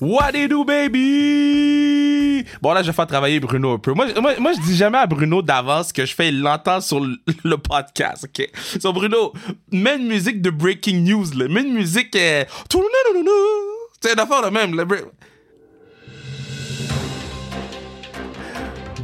What do do, baby? Bon, là, je vais faire travailler Bruno un peu. Moi, moi, moi je dis jamais à Bruno d'avance que je fais l'entendre sur le, podcast, OK? So, Bruno, mets une musique de breaking news, là. Mets une musique... Euh... C'est une affaire de même.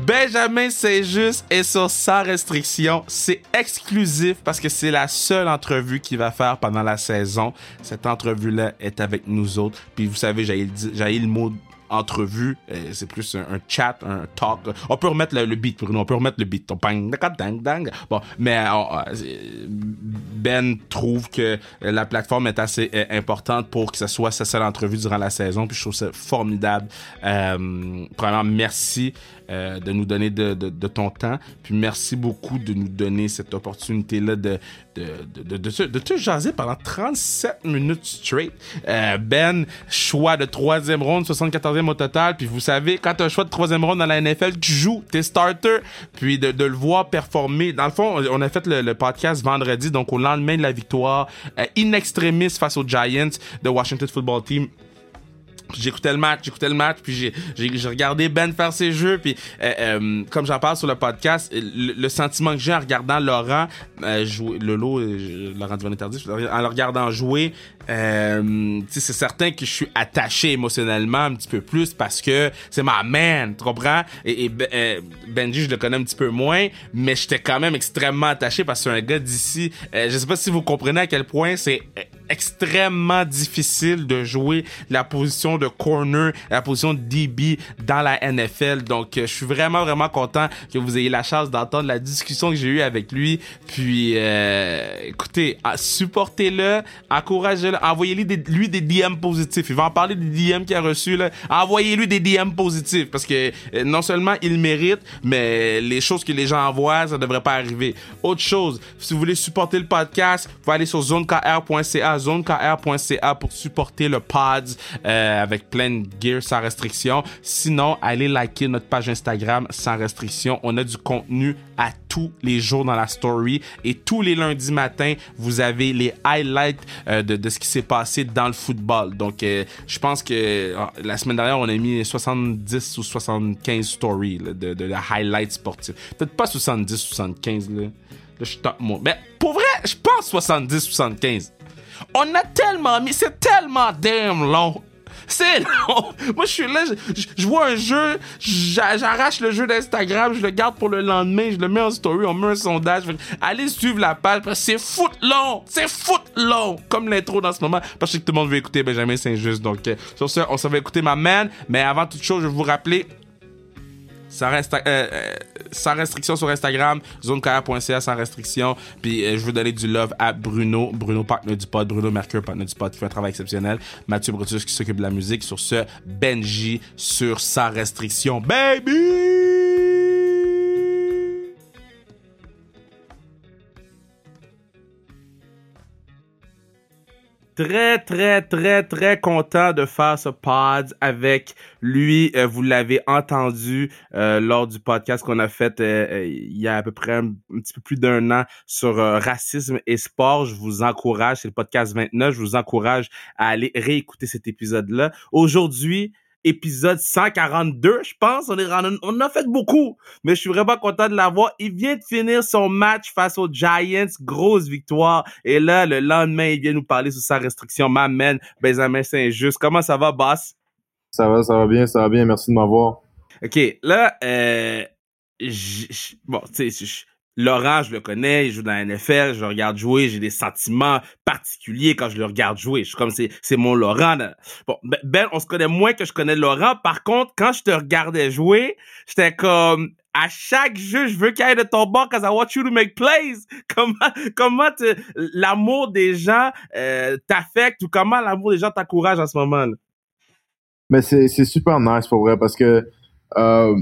Benjamin Saint-Just est sur Sans Restriction. C'est exclusif parce que c'est la seule entrevue qu'il va faire pendant la saison. Cette entrevue-là est avec nous autres. Puis vous savez, j'ai le mot entrevue, euh, c'est plus un, chat, un talk. On peut remettre le, beat pour nous, on peut remettre le beat. Bon, mais euh, euh, Ben trouve que la plateforme est assez importante pour que ce soit sa seule entrevue durant la saison. Puis je trouve ça formidable. Euh, premièrement, merci de nous donner de, ton temps. Puis merci beaucoup de nous donner cette opportunité-là de, de, de, de, te jaser pendant 37 minutes straight. ben, choix de troisième ronde, 74 au total. Puis vous savez, quand tu as un choix de troisième ronde dans la NFL, tu joues, t'es starter. Puis de, le voir performer. Dans le fond, on a fait le, podcast vendredi, donc au lendemain de la victoire euh, in extremis face aux Giants de Washington Football Team j'écoutais le match, j'écoutais le match, puis j'ai, regardé Ben faire ses jeux, puis euh, euh, comme j'en parle sur le podcast, le, sentiment que j'ai en regardant Laurent euh, jouer, Lolo, euh, Laurent Duvernay Tardif, en le regardant jouer, euh, c'est certain que je suis attaché émotionnellement un petit peu plus parce que c'est ma man, tu comprends? Et, et Benji, je le connais un petit peu moins, mais j'étais quand même extrêmement attaché parce que c'est un gars d'ici. je sais pas si vous comprenez à quel point c'est extrêmement difficile de jouer la position de corner, la position de DB dans la NFL. Donc, euh, je suis vraiment, vraiment content que vous ayez la chance d'entendre la discussion que j'ai eue avec lui. Puis, euh, écoutez, ah, supportez-le, encouragez-le, envoyez-lui des, lui des DM positifs. Il va en parler des DM qu'il a reçus. Envoyez-lui des DM positifs parce que euh, non seulement il mérite, mais les choses que les gens envoient, ça devrait pas arriver. Autre chose, si vous voulez supporter le podcast, vous pouvez aller sur zonekr.ca zonekr.ca pour supporter le Pods euh, avec plein de gear sans restriction. Sinon, allez liker notre page Instagram sans restriction. On a du contenu à tous les jours dans la story et tous les lundis matins, vous avez les highlights euh, de, de, ce qui s'est passé dans le football. Donc, euh, je pense que la semaine dernière, on a mis 70 ou 75 stories de, de la highlight sportive. Peut-être pas 70 75 là. Je top moi. Mais pour vrai, je pense 70 75. On a tellement mis, c'est tellement damn long. C'est long. Moi, je suis là, je, vois un jeu, j'arrache le jeu d'Instagram, je le garde pour le lendemain, je le mets en story, on met un sondage. Allez suivre la page, c'est foot long. C'est foot long. Comme l'intro dans ce moment. Parce que tout le monde veut écouter Benjamin Saint-Just. Donc, euh, sur ce, on s'en va écouter ma man. Mais avant toute chose, je vais vous rappeler euh, euh, sans restriction sur Instagram, zonecarrière.ca sans restriction. Puis euh, je veux donner du love à Bruno, Bruno partenaire du pod, Bruno Mercure partenaire du pod qui fait un travail exceptionnel, Mathieu Brutus qui s'occupe de la musique sur ce, Benji sur sans restriction. Baby! Très, très, très, très content de faire ce pod avec lui. Euh, vous l'avez entendu euh, lors du podcast qu'on a fait euh, il y a à peu près un, petit peu plus d'un an sur racisme et sport. Je vous encourage, c'est le podcast 29, je vous encourage à aller réécouter cet épisode-là. Aujourd'hui, épisode 142, je pense. On, est, on a fait beaucoup, mais je suis vraiment content de l'avoir. Il vient de finir son match face aux Giants, grosse victoire. Et là, le lendemain, il vient nous parler sur sa restriction. M'amène Benjamin Saint-Just. Comment ça va, boss? Ça va, ça va bien, ça va bien. Merci de m'avoir. OK, là, euh, bon, tu sais, Laurent, je le connais, il joue dans la NFL, je le regarde jouer, j'ai des sentiments particuliers quand je le regarde jouer. Je suis comme c'est c'est mon Laurent. Bon, ben, ben, on se connaît moins que je connais Laurent. Par contre, quand je te regardais jouer, j'étais comme à chaque jeu, je veux qu'il y ait de ton bord because I want you to make plays. Comment comment l'amour des gens euh, t'affecte ou comment l'amour des gens t'encourage en ce moment? Là? Mais c'est c'est super nice pour vrai parce que euh,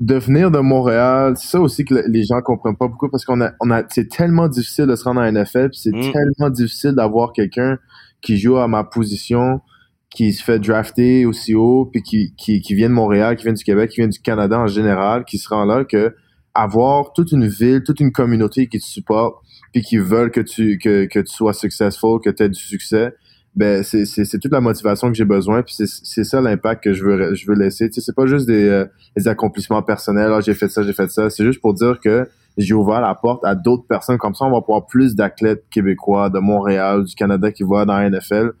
devenir de Montréal, c'est ça aussi que les gens comprennent pas beaucoup parce qu'on a, on a, c'est tellement difficile de se rendre en NFL, c'est mm. tellement difficile d'avoir quelqu'un qui joue à ma position, qui se fait drafter aussi haut, puis qui, qui, qui vient de Montréal, qui vient du Québec, qui vient du Canada en général, qui se rend là, que avoir toute une ville, toute une communauté qui te supporte, puis qui veulent que tu, que, que tu sois successful, que tu aies du succès, ben c'est toute la motivation que j'ai besoin puis c'est ça l'impact que je veux je veux laisser. Tu sais c'est pas juste des, euh, des accomplissements personnels ah, j'ai fait ça j'ai fait ça. C'est juste pour dire que j'ai ouvert la porte à d'autres personnes. Comme ça on va pouvoir plus d'athlètes québécois de Montréal du Canada qui vont dans la NFL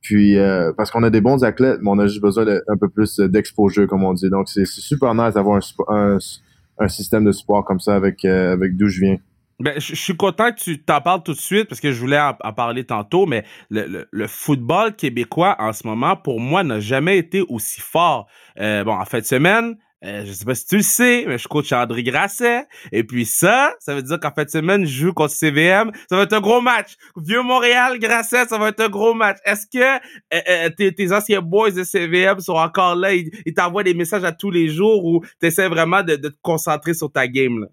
puis euh, parce qu'on a des bons athlètes mais on a juste besoin d'un peu plus d'exposure comme on dit. Donc c'est super nice d'avoir un, un, système de sport comme ça avec euh, avec d'où je viens ben, je suis content que tu t'en parles tout de suite parce que je voulais en, parler tantôt, mais le, le, football québécois en ce moment, pour moi, n'a jamais été aussi fort. Euh, bon, en fin de semaine, euh, je sais pas si tu le sais, mais je coach André Grasset. Et puis ça, ça veut dire qu'en fin de semaine, je joue contre CVM. Ça va être un gros match. Vieux Montréal, Grasset, ça va être un gros match. Est-ce que euh, tes, tes, anciens boys de CVM sont encore là? Ils, t'envoient des messages à tous les jours ou tu essaies vraiment de, de, te concentrer sur ta game? Là?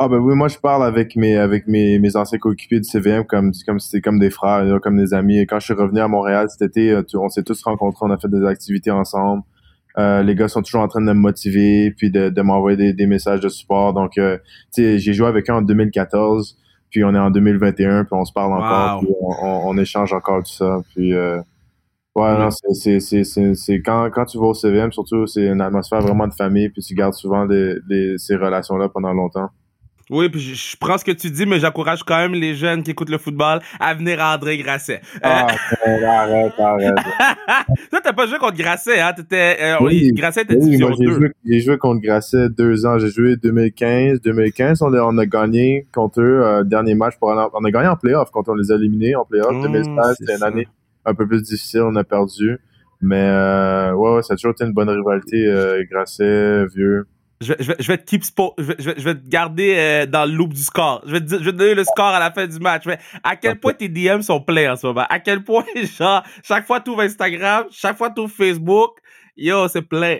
Ah ben oui, moi je parle avec mes avec mes, mes anciens coéquipiers du CVM comme comme c'était comme des frères, comme des amis. Et quand je suis revenu à Montréal cet été, euh, on s'est tous rencontrés, on a fait des activités ensemble. Euh, les gars sont toujours en train de me motiver puis de, de m'envoyer des, des, messages de support. Donc euh, tu sais, j'ai joué avec eux en 2014, puis on est en 2021, puis on se parle encore, puis on, on, échange encore tout ça. Puis euh, ouais, non, c'est c'est c'est c'est quand quand tu vas au CVM surtout, c'est une atmosphère vraiment de famille, puis tu gardes souvent des, des ces relations là pendant longtemps. Oui, puis je, prends ce que tu dis, mais j'encourage quand même les jeunes qui écoutent le football à venir à André Grasset. Euh, ah, arrête, arrête. Toi, t'as pas joué contre Grasset, hein? T'étais, euh, oui, Grasset était oui, division j'ai Joué, j'ai joué contre Grasset deux ans. J'ai joué 2015. 2015, on a, on a gagné contre eux, euh, dernier match. Pour, on a gagné en playoff quand on les a éliminés en playoff. Mmh, 2016, c'était une année un peu plus difficile, on a perdu. Mais euh, ouais, ouais, ça a toujours été une bonne rivalité, euh, Grasset, vieux je, je, vais, je vais te keep je, vais, je vais te garder euh, dans le loop du score. Je vais, te, je vais te donner le score à la fin du match. Mais à quel point tes DM sont pleins en ce moment? À quel point, genre, chaque fois tu ouvres Instagram, chaque fois tu ouvres Facebook, yo, c'est plein.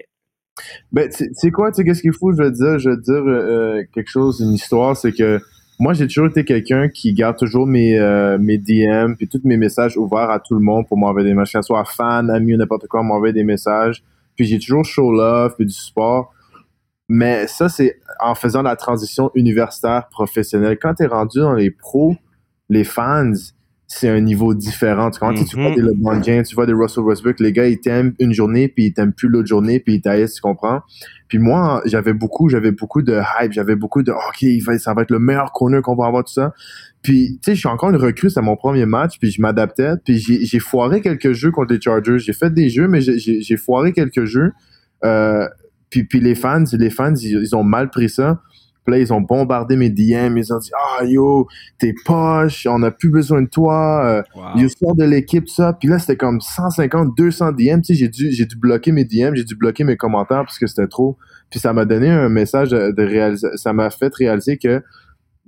Ben, tu sais quoi, tu sais, qu'est-ce qu'il faut, je veux dire, je veux dire euh, quelque chose, une histoire, c'est que moi, j'ai toujours été quelqu'un qui garde toujours mes, euh, mes DM puis tous mes messages ouverts à tout le monde pour m'envoyer des messages, que ce soit fan, ami ou n'importe quoi, m'envoyer des messages. Puis j'ai toujours show love puis du support. Mais ça, c'est en faisant la transition universitaire professionnelle. Quand tu es rendu dans les pros, les fans, c'est un niveau différent. Tu, tu vois des LeBron James, tu vois des Russell Westbrook, les gars, ils t'aiment une journée, puis ils t'aiment plus l'autre journée, puis ils taillent, tu comprends? Puis moi, j'avais beaucoup, j'avais beaucoup de hype, j'avais beaucoup de, OK, ça va être le meilleur corner qu'on va avoir, tout ça. Puis, tu sais, je suis encore une recrue, c'est mon premier match, puis je m'adaptais, puis j'ai foiré quelques jeux contre les Chargers. J'ai fait des jeux, mais j'ai foiré quelques jeux. Euh, puis, puis les fans, les fans, ils, ont mal pris ça. Puis là, ils ont bombardé mes DM. Ils ont dit, ah, yo, t'es poche, on n'a plus besoin de toi. Euh, wow. sort de l'équipe, ça. Puis là, c'était comme 150, 200 DM. Tu sais, j'ai dû, j'ai dû bloquer mes DM, j'ai dû bloquer mes commentaires parce que c'était trop. Puis ça m'a donné un message de, de Ça m'a fait réaliser que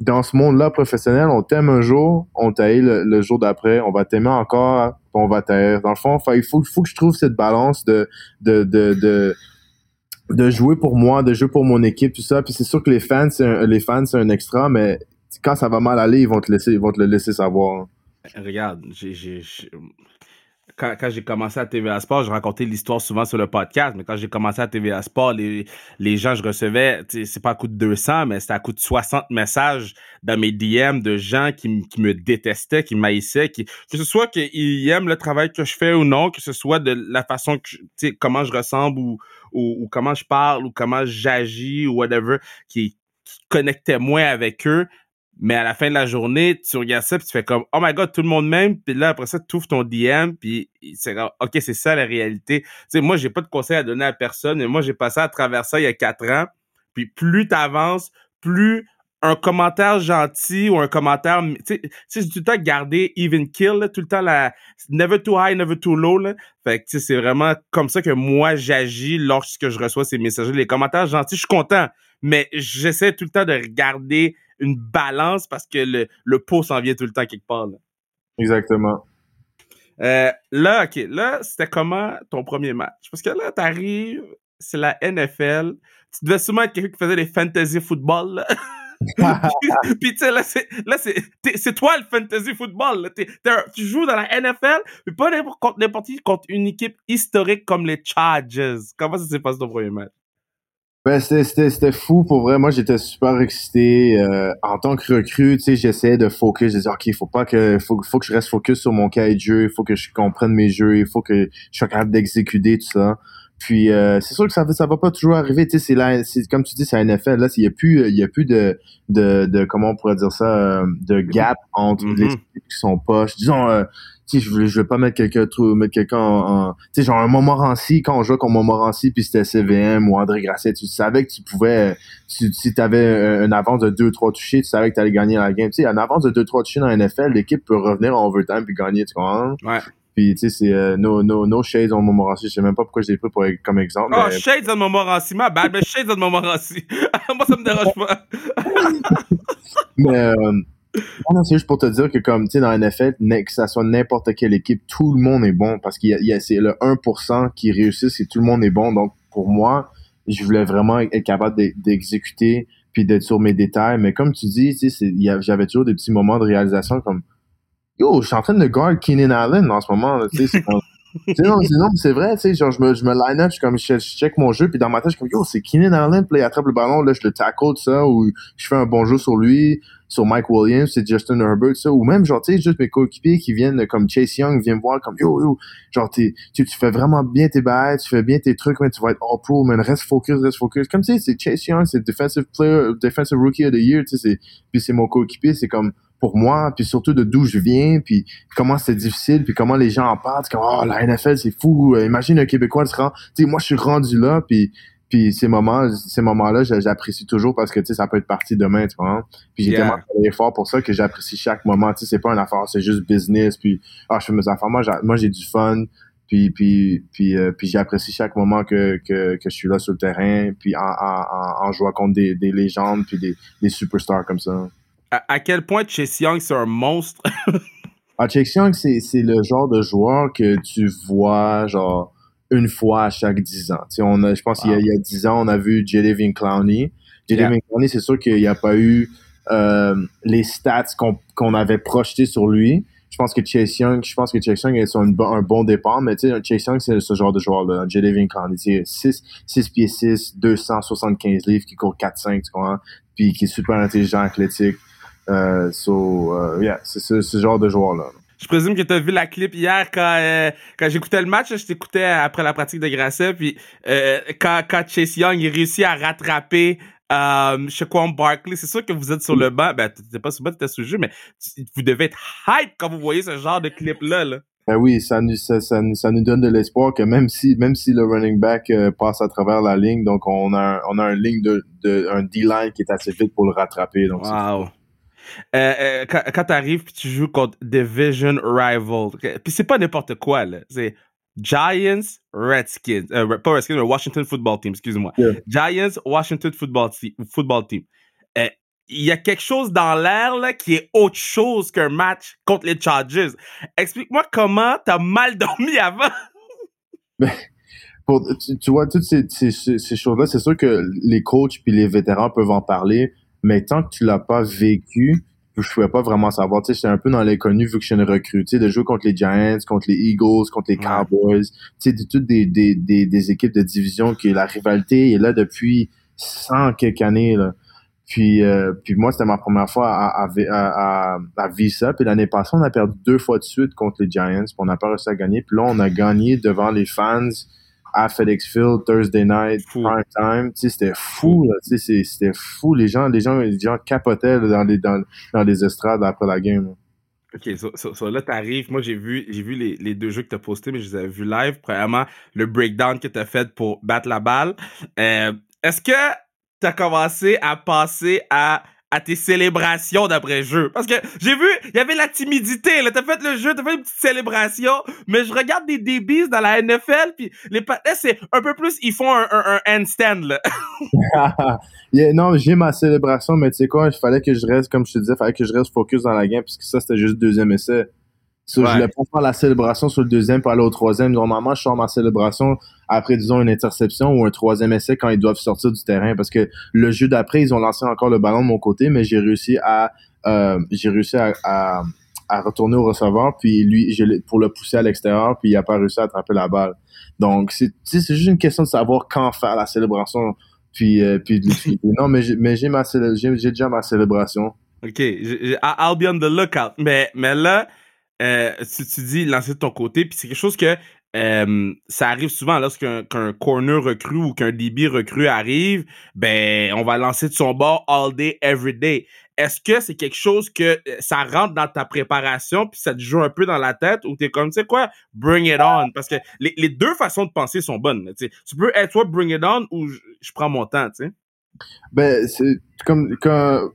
dans ce monde-là professionnel, on t'aime un jour, on t'aille le, jour d'après, on va t'aimer encore, on va t'ailler. Dans le fond, il faut, faut que je trouve cette balance de, de, de, de de jouer pour moi, de jouer pour mon équipe, tout ça. Puis c'est sûr que les fans, les fans, c'est un extra, mais quand ça va mal aller, ils vont te laisser, ils vont te le laisser savoir. Regarde, quand, j'ai commencé à TVA Sport, je racontais l'histoire souvent sur le podcast, mais quand j'ai commencé à TVA Sport, les, les gens je recevais, c'est pas à coup de 200, mais c'était à coup de 60 messages dans mes DM de gens qui, qui me détestaient, qui m'haïssaient, que ce soit qu'ils aiment le travail que je fais ou non, que ce soit de la façon que, comment je ressemble ou, ou, comment je parle ou comment j'agis ou whatever, qui, qui connectait moins avec eux. Mais à la fin de la journée, tu regardes ça, puis tu fais comme, oh my god, tout le monde m'aime. Puis là, après ça, tu ouvres ton DM, puis c'est OK, c'est ça la réalité. Tu sais, moi, j'ai pas de conseils à donner à personne, mais moi, j'ai passé à travers ça il y a quatre ans. Puis plus tu avances, plus un commentaire gentil ou un commentaire, tu sais, tout le temps garder even kill, tout le temps la never too high, never too low. Là. Fait que c'est vraiment comme ça que moi j'agis lorsque je reçois ces messages. Les commentaires gentils, je suis content, mais j'essaie tout le temps de regarder une balance parce que le, le pot s'en vient tout le temps quelque part. Là. Exactement. Euh, là, OK, là, c'était comment ton premier match? Parce que là, t'arrives, c'est la NFL. Tu devais sûrement être quelqu'un qui faisait des fantasy football, là. puis tu sais, là, c'est, toi le fantasy football. Tu joues dans la NFL, mais pas n'importe, n'importe qui contre une équipe historique comme les Chargers. Comment ça s'est passé ton premier match? Ben, c'était fou pour vrai. Moi, j'étais super excité. Euh, en tant que recrue, tu sais, j'essayais de focus. Je disais, OK, faut pas que, faut, faut que je reste focus sur mon cahier de jeu. Il faut que je comprenne mes jeux. Il faut que je sois capable d'exécuter tout ça. Puis, euh, c'est sûr que ça, ça va pas toujours arriver. Tu sais, c'est là, c'est, comme tu dis, c'est un NFL. Là, il y a plus, il y a plus de, de, de, comment on pourrait dire ça, euh, de gap entre les mm-hmm. équipes qui sont poches. Disons, je veux, je veux pas mettre quelqu'un mettre quelqu'un en, tu sais genre un Montmorency quand on jouait contre Montmorency puis c'était CVM ou André Grasset tu savais que tu pouvais tu, si tu avais une avance de 2 3 touchés tu savais que tu allais gagner la game tu sais une avance de 2 3 touchés dans la NFL l'équipe peut revenir en overtime puis gagner tu comprends? Ouais puis, tu sais, c'est euh, no, no, no Shades en Montmorency. Je sais même pas pourquoi je l'ai pris pour, comme exemple. Oh, Shades en Montmorency, ma bad, mais Shades en Montmorency. Moi, ça me dérange pas. mais, euh, non, c'est juste pour te dire que comme tu sais dans la NFL, que ça soit n'importe quelle équipe, tout le monde est bon parce qu'il y a, c'est le 1% qui réussit et tout le monde est bon. Donc pour moi, je voulais vraiment être capable d'exécuter puis d'être sur mes détails. Mais comme tu dis, tu sais, j'avais toujours des petits moments de réalisation comme Yo, je suis en train de guard Keenan Allen en ce moment. Tu sais, non, non c'est vrai, tu sais, genre, je me, je me line up, je, comme, je, check mon jeu, puis dans ma tête, je suis comme, yo, c'est Keenan Allen, puis il attrape le ballon, là, je le tackle, tout ça, ou je fais un bon jeu sur lui, sur Mike Williams, c'est Justin Herbert, ça, ou même, genre, tu sais, juste mes coéquipiers qui viennent, comme Chase Young, viennent me voir, comme, yo, yo, genre, tu, tu fais vraiment bien tes bails, tu fais bien tes trucs, mais tu vas être all pro, man, reste focus, reste focus. Comme, tu sais, c'est Chase Young, c'est Defensive Player, Defensive Rookie of the Year, tu sais, puis c'est mon coéquipier, c'est comme, pour moi, puis surtout de d'où je viens, puis comment c'est difficile, puis comment les gens en parlent, comme oh la NFL c'est fou, euh, imagine un Québécois se rend, tu sais moi je suis rendu là, puis puis ces moments ces moments-là j'apprécie toujours parce que tu sais ça peut être parti demain, tu vois. Puis j'ai tellement travaillé fort pour ça que j'apprécie chaque moment, tu sais c'est pas une affaire, c'est juste business, puis ah je fais mes affaires, moi moi j'ai du fun. Puis, puis, puis, euh, puis j'apprécie chaque moment que, que, que je suis là sur le terrain, puis en, en, en jouant contre des, des légendes, puis des, des superstars comme ça à, quel point Chase Young, c'est un monstre? ah, Chase Young, c'est, le genre de joueur que tu vois, genre, une fois à chaque 10 ans. Tu on a, je pense qu'il y, a 10 ans, on a vu Jadavion Clowney. Jadavion Clowney, c'est sûr qu'il n'y a pas eu euh, les stats qu'on, avait projetés sur lui. Je pense que Chase Young, je pense que Chase Young est un, un bon départ, mais tu sais, Chase Young, c'est ce genre de joueur-là. Jadavion Clowney, 6, 6 pieds 6, 275 livres, qui court 4-5, tu comprends? Puis qui est super intelligent, athlétique. Euh, so, uh, yeah, c'est ce, genre de joueur-là. Je présume que tu as vu la clip hier quand, euh, quand j'écoutais le match. Je t'écoutais après la pratique de Grasset. Puis euh, quand, quand Chase Young il réussit à rattraper euh, Shaquan Barkley, c'est sûr que vous êtes sur le banc. Ben, t'étais pas sur le banc, t'étais sur le jeu, mais vous devez être hype quand vous voyez ce genre de clip-là. Là. Ben oui, ça nous, ça, ça, nous donne de l'espoir que même si, même si le running back passe à travers la ligne, donc on a, un, on a un ligne de, de un D-line qui est assez vite pour le rattraper. Donc wow. Euh, euh, quand, quand tu arrives puis tu joues contre Division Rival, puis c'est pas n'importe quoi, là. C'est Giants, Redskins, euh, pas Redskins, mais Washington Football Team, excuse-moi. Giants, Washington Football, football Team. Il y a quelque chose dans l'air là qui est autre chose qu'un match contre les Chargers. Explique-moi comment t'as mal dormi avant. Ben, tu, vois, toutes ces, ces, ces choses-là, c'est sûr que les coachs puis les vétérans peuvent en parler, mais tant que tu l'as pas vécu, je pouvais pas vraiment savoir. Tu sais, j'étais un peu dans l'inconnu vu que je suis une recrue. Tu sais, de jouer contre les Giants, contre les Eagles, contre les Cowboys. Tu sais, toutes des, des, des, des, équipes de division qui la rivalité est là depuis cent quelques années. Là. Puis, euh, puis moi, c'était ma première fois à, à, à, à vivre ça. Puis l'année passée, on a perdu deux fois de suite contre les Giants. Puis on n'a pas réussi à gagner. Puis là, on a gagné devant les fans à FedEx Field, Thursday night, prime time. Tu sais, c'était fou, là. Tu sais, c'était fou. Les gens, les gens, les gens capotaient dans les, dans, dans les estrades après la game. OK, so, so, là, t'arrives. Moi, j'ai vu, j'ai vu les, les, deux jeux que t'as postés, mais je les avais vus live. Premièrement, le breakdown que t'as fait pour battre la balle. Euh, est-ce que t'as commencé à passer à à tes célébrations d'après-jeu. Parce que j'ai vu, il y avait la timidité, là. T'as fait le jeu, t'as fait une petite célébration, mais je regarde des DBs dans la NFL, puis les patins, c'est un peu plus, ils font un, un, handstand, là. non, j'ai ma célébration, mais tu sais quoi, il fallait que je reste, comme je te disais, il fallait que je reste focus dans la game, puisque ça, c'était juste deuxième essai. So, Je voulais pas faire la célébration sur le deuxième pour aller au troisième. Normalement, je sors ma célébration après, disons, une interception ou un troisième essai quand ils doivent sortir du terrain. Parce que le jeu d'après, ils ont lancé encore le ballon de mon côté, mais j'ai réussi à euh, j'ai réussi à, à, retourner au receveur, puis lui, pour le pousser à l'extérieur, puis il a pas réussi à attraper la balle. Donc, c'est juste une question de savoir quand faire la célébration puis, euh, puis de non, mais j'ai, déjà ma célébration. OK. I'll be on the lookout. Mais, mais là, euh, tu, tu dis lancer de ton côté, puis c'est quelque chose que euh, ça arrive souvent lorsqu'un qu'un corner recrue ou qu'un DB recrue arrive, ben on va lancer de son bord all day, every day. Est-ce que c'est quelque chose que euh, ça rentre dans ta préparation puis ça te joue un peu dans la tête ou t'es comme tu sais quoi, bring it on? Parce que les, les, deux façons de penser sont bonnes. Tu peux être soit bring it on ou je, prends mon temps, tu sais. Ben c'est comme comme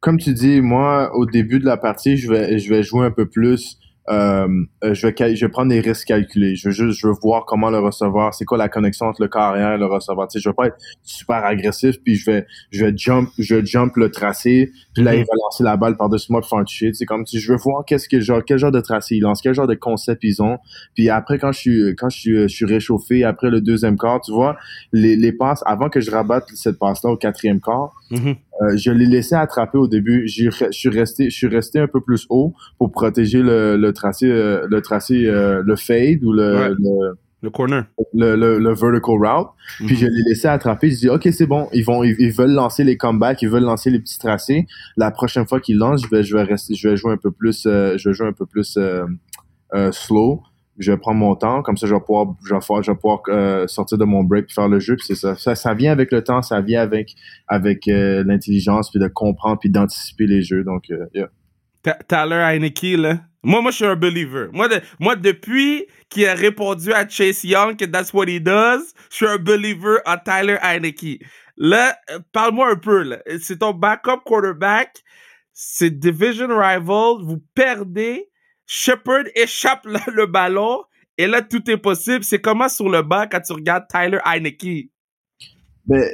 comme tu dis, moi au début de la partie, je vais je vais jouer un peu plus euh, euh, je, vais, je vais prendre des risques calculés. Je veux juste je veux voir comment le recevoir, c'est quoi la connexion entre le carrière et le receveur. Tu sais, je veux pas être super agressif, puis je vais je vais jump je vais jump le tracé, puis là il mhm. va lancer la balle par-dessus moi pour faire un toucher. C'est comme si je veux voir qu'est-ce que genre quel genre de tracé ils lancent, quel genre de concept ils ont. Puis après quand je suis quand je suis, je suis réchauffé après le deuxième quart, tu vois, les, les passes avant que je rabatte cette passe-là au quatrième quart, mhm. Euh, je l'ai laissé attraper au début. Je suis resté, je suis resté un peu plus haut pour protéger le, le tracé, euh, le tracé, euh, le fade ou le, le, corner, le, le, vertical route. Puis je mhm. l'ai laissé attraper. Je dis ok c'est bon, ils vont, ils, veulent lancer les comebacks, ils veulent lancer les petits tracés. La prochaine fois qu'ils lancent, je vais, je vais rester, je vais jouer un peu plus, je vais jouer un peu plus slow je vais prendre mon temps, comme ça je vais pouvoir, je vais, je vais pouvoir euh, sortir de mon break et faire le jeu. Puis c'est ça. ça. ça. vient avec le temps, ça vient avec avec euh, l'intelligence, puis de comprendre, puis d'anticiper les jeux. Donc, euh, yeah. Tyler Heineke, là. Moi, moi, je suis un believer. Moi, moi depuis qu'il a répondu à Chase Young que that's what he does, je suis un believer en Tyler Heineke. Là, parle-moi un peu, là. C'est ton backup quarterback. C'est division rival. Vous perdez Shepard échappe le, ballon et là, tout est possible. C'est comment sur le banc quand tu regardes Tyler Heineke? Ben,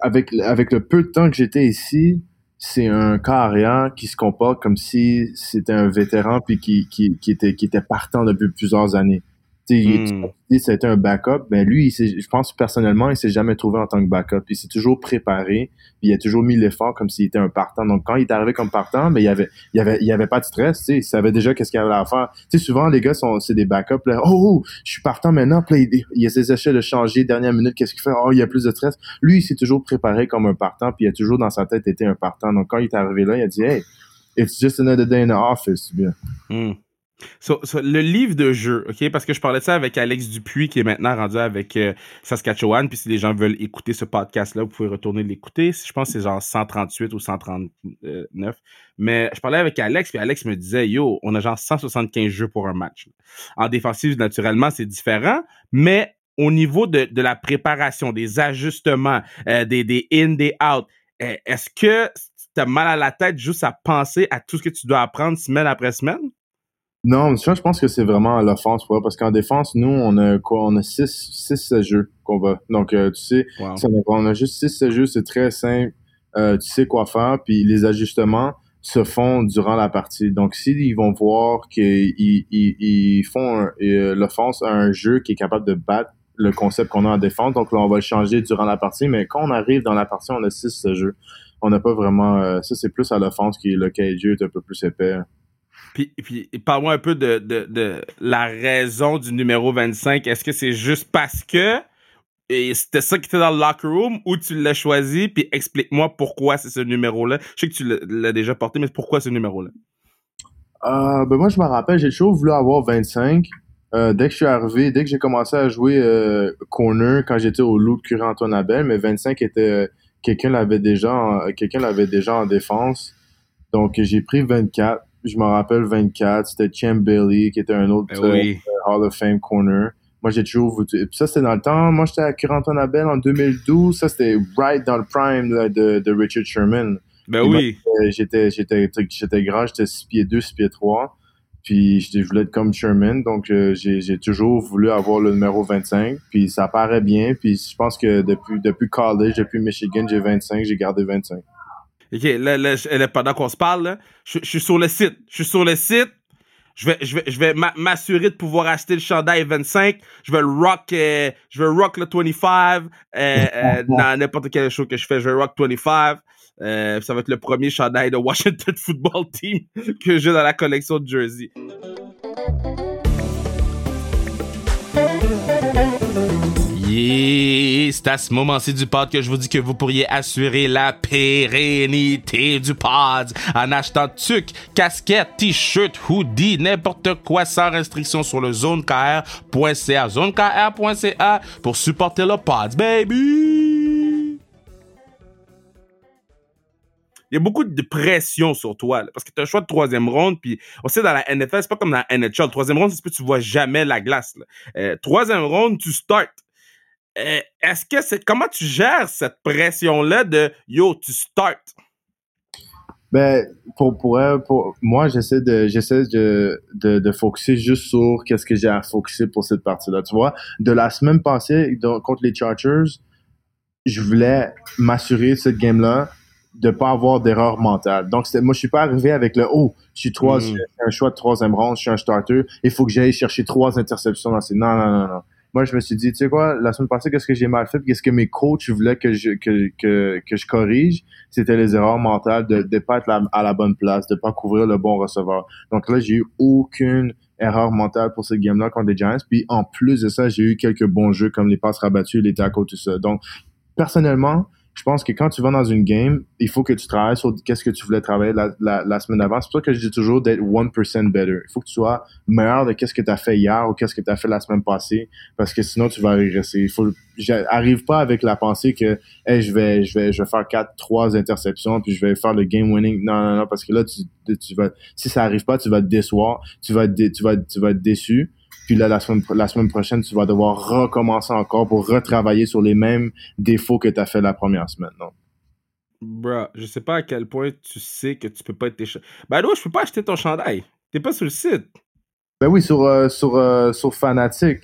avec, avec le peu de temps que j'étais ici, c'est un carrière qui se comporte comme si c'était un vétéran puis qui, était, qui était partant depuis plusieurs années. Hmm. a été un backup, mais lui, je pense personnellement, il s'est jamais trouvé en tant que backup. Il s'est toujours préparé, puis il a toujours mis l'effort comme s'il était un partant. Donc quand il est arrivé comme partant, mais il y avait, il avait, il avait pas de stress. Il savait déjà qu'est-ce qu'il avait à faire. Souvent les gars sont, c'est des backups. Là, oh, oh, je suis partant maintenant. Puis il, il, échelles de changer dernière minute. Qu'est-ce qu'il fait? Oh, il y a plus de stress. Lui, il s'est toujours préparé comme un partant, puis il a toujours dans sa tête été un partant. Donc quand il est arrivé là, il a dit, hey, it's just another day in the office. Bien. Hmm. So, le livre de jeu, OK? Parce que je parlais de ça avec Alex Dupuis, qui est maintenant rendu avec euh, Saskatchewan. Puis si les gens veulent écouter ce podcast-là, vous pouvez retourner l'écouter. Je pense que c'est genre 138 ou 139. Mais je parlais avec Alex, puis Alex me disait, yo, on a genre 175 jeux pour un match. En défensive, naturellement, c'est différent. Mais au niveau de, de la préparation, des ajustements, euh, des, des in, des out, euh, est-ce que tu as mal à la tête juste à penser à tout ce que tu dois apprendre semaine après semaine? Non, ça, je pense que c'est vraiment l'offense pour parce qu'en défense, nous, on a quoi? On a 6 six, jeux qu'on va. Donc, euh, tu sais, on a juste 6 jeux, c'est très simple. Euh, tu sais quoi faire, puis les ajustements se font durant la partie. Donc, s'ils vont voir qu'ils ils, ils, font euh, l'offense à un jeu qui est capable de battre le concept qu'on a en défense, donc là, on va le changer durant la partie. Mais quand on arrive dans la partie, on a 6 jeux. On n'a pas vraiment... ça, c'est plus à l'offense qui le jeu est un peu plus épais. Puis, puis parle-moi un peu de, de, de, la raison du numéro 25. Est-ce que c'est juste parce que c'était ça qui était dans le locker room ou tu l'as choisi? Puis explique-moi pourquoi c'est ce numéro-là. Je sais que tu l'as déjà porté, mais pourquoi ce numéro-là? Euh, ben moi, je me rappelle, j'ai toujours voulu avoir 25. Euh, dès que je suis arrivé, dès que j'ai commencé à jouer euh, corner quand j'étais au loup de curé Antoine Abel, mais 25 était quelqu'un l'avait déjà quelqu'un l'avait déjà en défense. Donc j'ai pris 24 je me rappelle 24, c'était Champ Bailey qui était un autre ben euh, Hall of Fame corner. Moi, j'ai toujours ça, c'était dans le temps. Moi, j'étais à Curanton Abel en 2012. Ça, c'était right dans le prime de, de, Richard Sherman. Ben oui. J'étais, grand, j'étais 6 pieds 2, 6 pieds 3. Puis, je voulais être comme Sherman. Donc, euh, j'ai, j'ai toujours voulu avoir le numéro 25. Puis, ça paraît bien. Puis, je pense que depuis, depuis college, depuis Michigan, j'ai 25. J'ai gardé 25. OK, là, là, pendant qu'on se parle, là, je, suis sur le site. Je suis sur le site. Je vais, je vais, je vais m'assurer de pouvoir acheter le chandail 25. Je vais le rock, euh, je vais rock le 25 euh, euh, dans n'importe quel show que je fais. Je vais rock 25. Euh, ça va être le premier chandail de Washington Football Team que j'ai dans la collection de Jersey. C'est à ce moment-ci du pod que je vous dis que vous pourriez assurer la pérennité du pod en achetant tuc, casquette, t-shirt, hoodie, n'importe quoi sans restriction sur le zonekr.ca, zonekr.ca pour supporter le pod, baby! Il y a beaucoup de pression sur toi, parce que tu as un choix de troisième ronde, puis on sait dans la NFL, c'est pas comme dans la NHL. Troisième ronde, c'est que tu vois jamais la glace. Euh, troisième ronde, tu starts. Euh, Est-ce que c'est comment tu gères cette pression-là de yo, tu start? Ben, pour, pour, elle, pour moi, j'essaie de, j'essaie de, de, de focuser juste sur qu'est-ce que j'ai à focuser pour cette partie-là. Tu vois, de la semaine passée, donc, contre les Chargers, je voulais m'assurer cette game-là de pas avoir d'erreur mentale. Donc, moi, je suis pas arrivé avec le, oh, je suis trois, Mm. suis un choix de troisième ronde, je suis un starter, il faut que j'aille chercher trois interceptions dans ces, non, non, non, non. Moi, je me suis dit, tu sais quoi, la semaine passée, qu'est-ce que j'ai mal fait, qu'est-ce que mes coachs voulaient que je, que, que, je corrige, c'était les erreurs mentales de ne pas être à la bonne place, de pas couvrir le bon receveur. Donc là, j'ai eu aucune erreur mentale pour cette game-là contre les Giants. Puis en plus de ça, j'ai eu quelques bons jeux comme les passes rabattues, les tackles, tout ça. Donc, personnellement, je pense que quand tu vas dans une game, il faut que tu travailles sur qu'est-ce que tu voulais travailler la, semaine d'avant. C'est pour ça que je dis toujours d'être 1% better. Il faut que tu sois meilleur de qu'est-ce que tu as fait hier ou qu'est-ce que tu as fait la semaine passée parce que sinon tu vas régresser. Il faut j'arrive pas avec la pensée que hey, je vais je vais je vais faire quatre trois interceptions puis je vais faire le game winning. Non non non parce que là tu tu vas si ça arrive pas, tu vas te décevoir, tu vas tu vas tu vas être déçu. Puis là, la semaine, pro- la semaine prochaine, tu vas devoir recommencer encore pour retravailler sur les mêmes défauts que tu as fait la première semaine. Non? Bruh, je sais pas à quel point tu sais que tu peux pas être tes Ben non, je peux pas acheter ton chandail. T'es pas sur le site. Ben oui, sur, euh, sur, euh, sur Fanatic.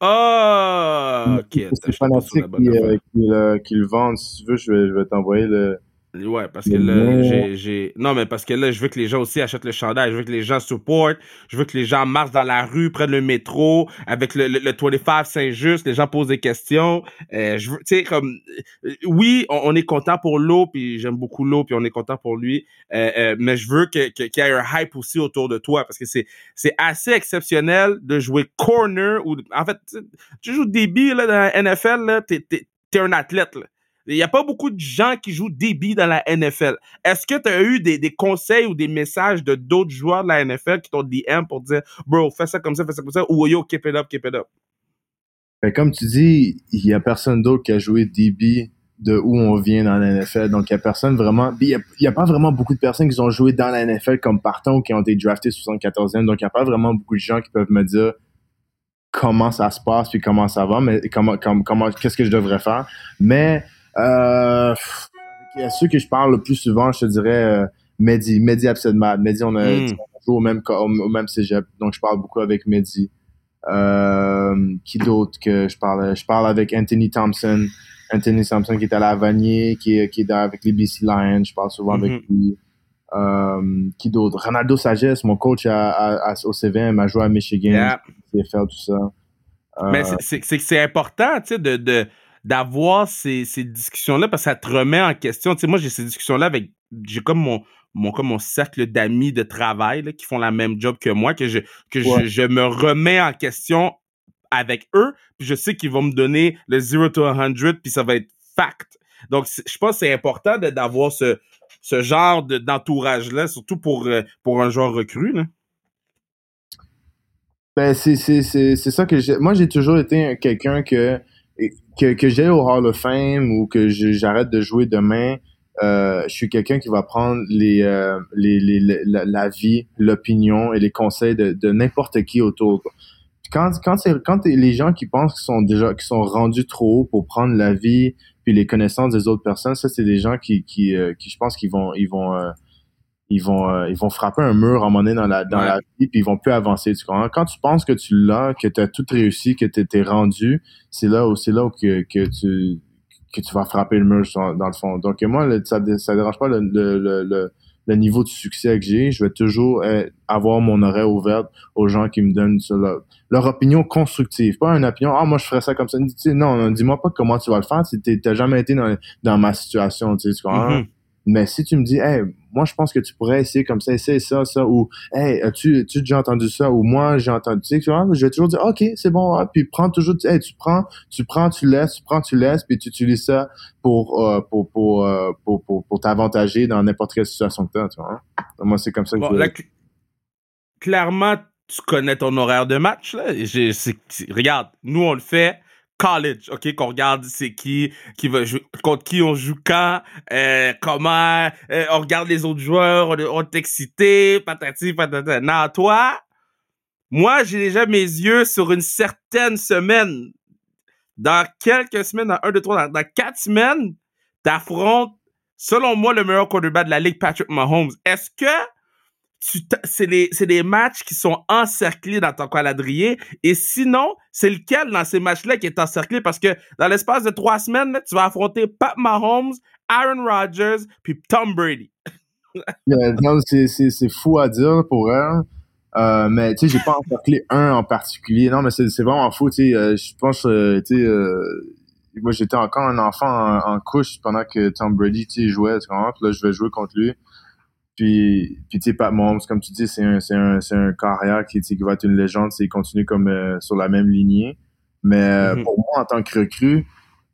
Ah, ok. C'est Fanatic qui, euh, qui, le- qui le vendent. Si tu veux, je vais, je vais t'envoyer le. Ouais, parce que là, j'ai, j'ai. Non, mais parce que là, je veux que les gens aussi achètent le chandail. Je veux que les gens supportent. Je veux que les gens marchent dans la rue, prennent le métro, avec le, le, le 25 Saint-Just. Les gens posent des questions. Euh, je veux, tu sais, comme. euh, Oui, on, on est content pour l'eau, puis j'aime beaucoup l'eau, puis on est content pour lui. Euh, euh, mais je veux que, que- qu'il y ait un hype aussi autour de toi, parce que c'est, c'est assez exceptionnel de jouer corner ou. En fait, tu- tu joues débit là, dans la NFL, là, t'es, t'es, t'es un athlète, là. Il n'y a pas beaucoup de gens qui jouent débit dans la NFL. Est-ce que tu as eu des, des conseils ou des messages de d'autres joueurs de la NFL qui t'ont DM pour dire Bro, fais ça comme ça, fais ça comme ça, ou yo, keep it up, keep it up? Ben, comme tu dis, il y a personne d'autre qui a joué DB de où on vient dans la NFL. Donc, il y a personne vraiment. A, il y a pas vraiment beaucoup de personnes qui ont joué dans la NFL comme partant ou qui ont été draftés 74e. Donc, il n'y a pas vraiment beaucoup de gens qui peuvent me dire comment ça se passe puis comment ça va, mais comment, comment, comment qu'est-ce que je devrais faire. Mais euh, y a ceux que je parle le plus souvent, je te dirais euh, Mehdi, Mehdi Absedmad. Mehdi, on a, Mm. on joue au même, au, au même cégep, donc je parle beaucoup avec Mehdi. Euh, qui d'autre que je parle? Je parle avec Anthony Thompson. Anthony Thompson qui est à la Vanier, qui est, qui est dans- avec les BC Lions. Je parle souvent Mhm. avec lui. Euh, qui d'autre? Ronaldo Sagesse, mon coach à, à- à- au CVM, a joué à Michigan, Yeah. CFL, tout ça. Euh, Mais c'est- important, tu sais, de, de, d'avoir ces, ces discussions-là parce que ça te remet en question. Tu sais, moi, j'ai ces discussions-là avec. J'ai comme mon, mon, comme mon cercle d'amis de travail là, qui font la même job que moi, que je, que Ouais. je, je me remets en question avec eux, puis je sais qu'ils vont me donner le 0 to 100, puis ça va être fact. Donc, je pense que c'est important d'avoir ce, ce genre de- d'entourage-là, surtout pour, euh, pour un joueur recru. Là. Ben, c'est, ça que j'ai. Moi, j'ai toujours été un- quelqu'un que, que, que j'ai au Hall of Fame ou que j'arrête de jouer demain. Euh, je suis quelqu'un qui va prendre les, euh, les, les, la, vie, l'opinion et les conseils de, n'importe qui autour. Quand, quand, quand les gens qui pensent qu'ils sont déjà sont rendus trop haut pour prendre la vie puis les connaissances des autres personnes, ça c'est des gens qui, qui, euh, qui je pense qu'ils vont ils vont euh, ils vont frapper un mur à un moment donné dans la dans Ouais. la vie puis ils vont plus avancer tu comprends? quand tu penses que tu l'as que tu as tout réussi que tu t'es rendu c'est là où c'est là où que, que tu que tu vas frapper le mur dans le fond donc moi le- ça ça dérange pas le, le, le, le, niveau de succès que j'ai je vais toujours euh, avoir mon oreille ouverte aux gens qui me donnent sur leur, leur opinion constructive pas une opinion ah moi je ferais ça comme ça Tu non non, dis-moi pas comment tu vas le faire t'es- t'as jamais été dans, dans ma situation tu sais tu comprends? Mhm. Mais si tu me dis, hey, moi, je pense que tu pourrais essayer comme ça, essayer ça, ça, ou, hey, as-tu, as déjà entendu ça, ou moi, j'ai entendu, tu sais, tu vois, je vais toujours dire, OK, c'est bon, hein, puis prends toujours, hey, tu prends, tu prends, tu laisses, tu prends, tu laisses, puis tu utilises ça pour, euh, pour, pour, euh, pour, pour, pour t'avantager dans n'importe quelle situation que tu as, tu vois. Moi, c'est comme ça que bon, je... là, clairement, tu connais ton horaire de match, là. J'ai, c'est, regarde, nous, on le fait college, ok, qu'on regarde c'est qui, qui va jouer, contre qui on joue quand, euh, comment, euh, on regarde les autres joueurs, on, on est excité, patati, patata. Non, toi, moi, j'ai déjà mes yeux sur une certaine semaine. Dans quelques semaines, dans un, deux, trois, dans, dans quatre semaines, t'affrontes, selon moi, le meilleur quarterback de la ligue, Patrick Mahomes. Est-ce que c'est des, des matchs qui sont encerclés dans ton calendrier. Et sinon, c'est lequel dans ces matchs-là qui est encerclé? Parce que dans l'espace de trois semaines, tu vas affronter Pat Mahomes, Aaron Rodgers, puis Tom Brady. c'est fou à dire pour elle. Euh, mais tu sais, j'ai pas encerclé un en particulier. Non, mais c'est vraiment fou. Tu sais, euh, je pense, euh, tu euh, moi j'étais encore un enfant en, en, couche pendant que Tom Brady, jouait. Puis là, je vais jouer contre lui. Puis, puis tu sais, Pat Mahomes, comme tu dis, c'est un, c'est un, c'est un carrière qui, qui va être une légende, c'est continue comme euh, sur la même lignée. Mais euh, -hmm. pour moi, en tant que recrue,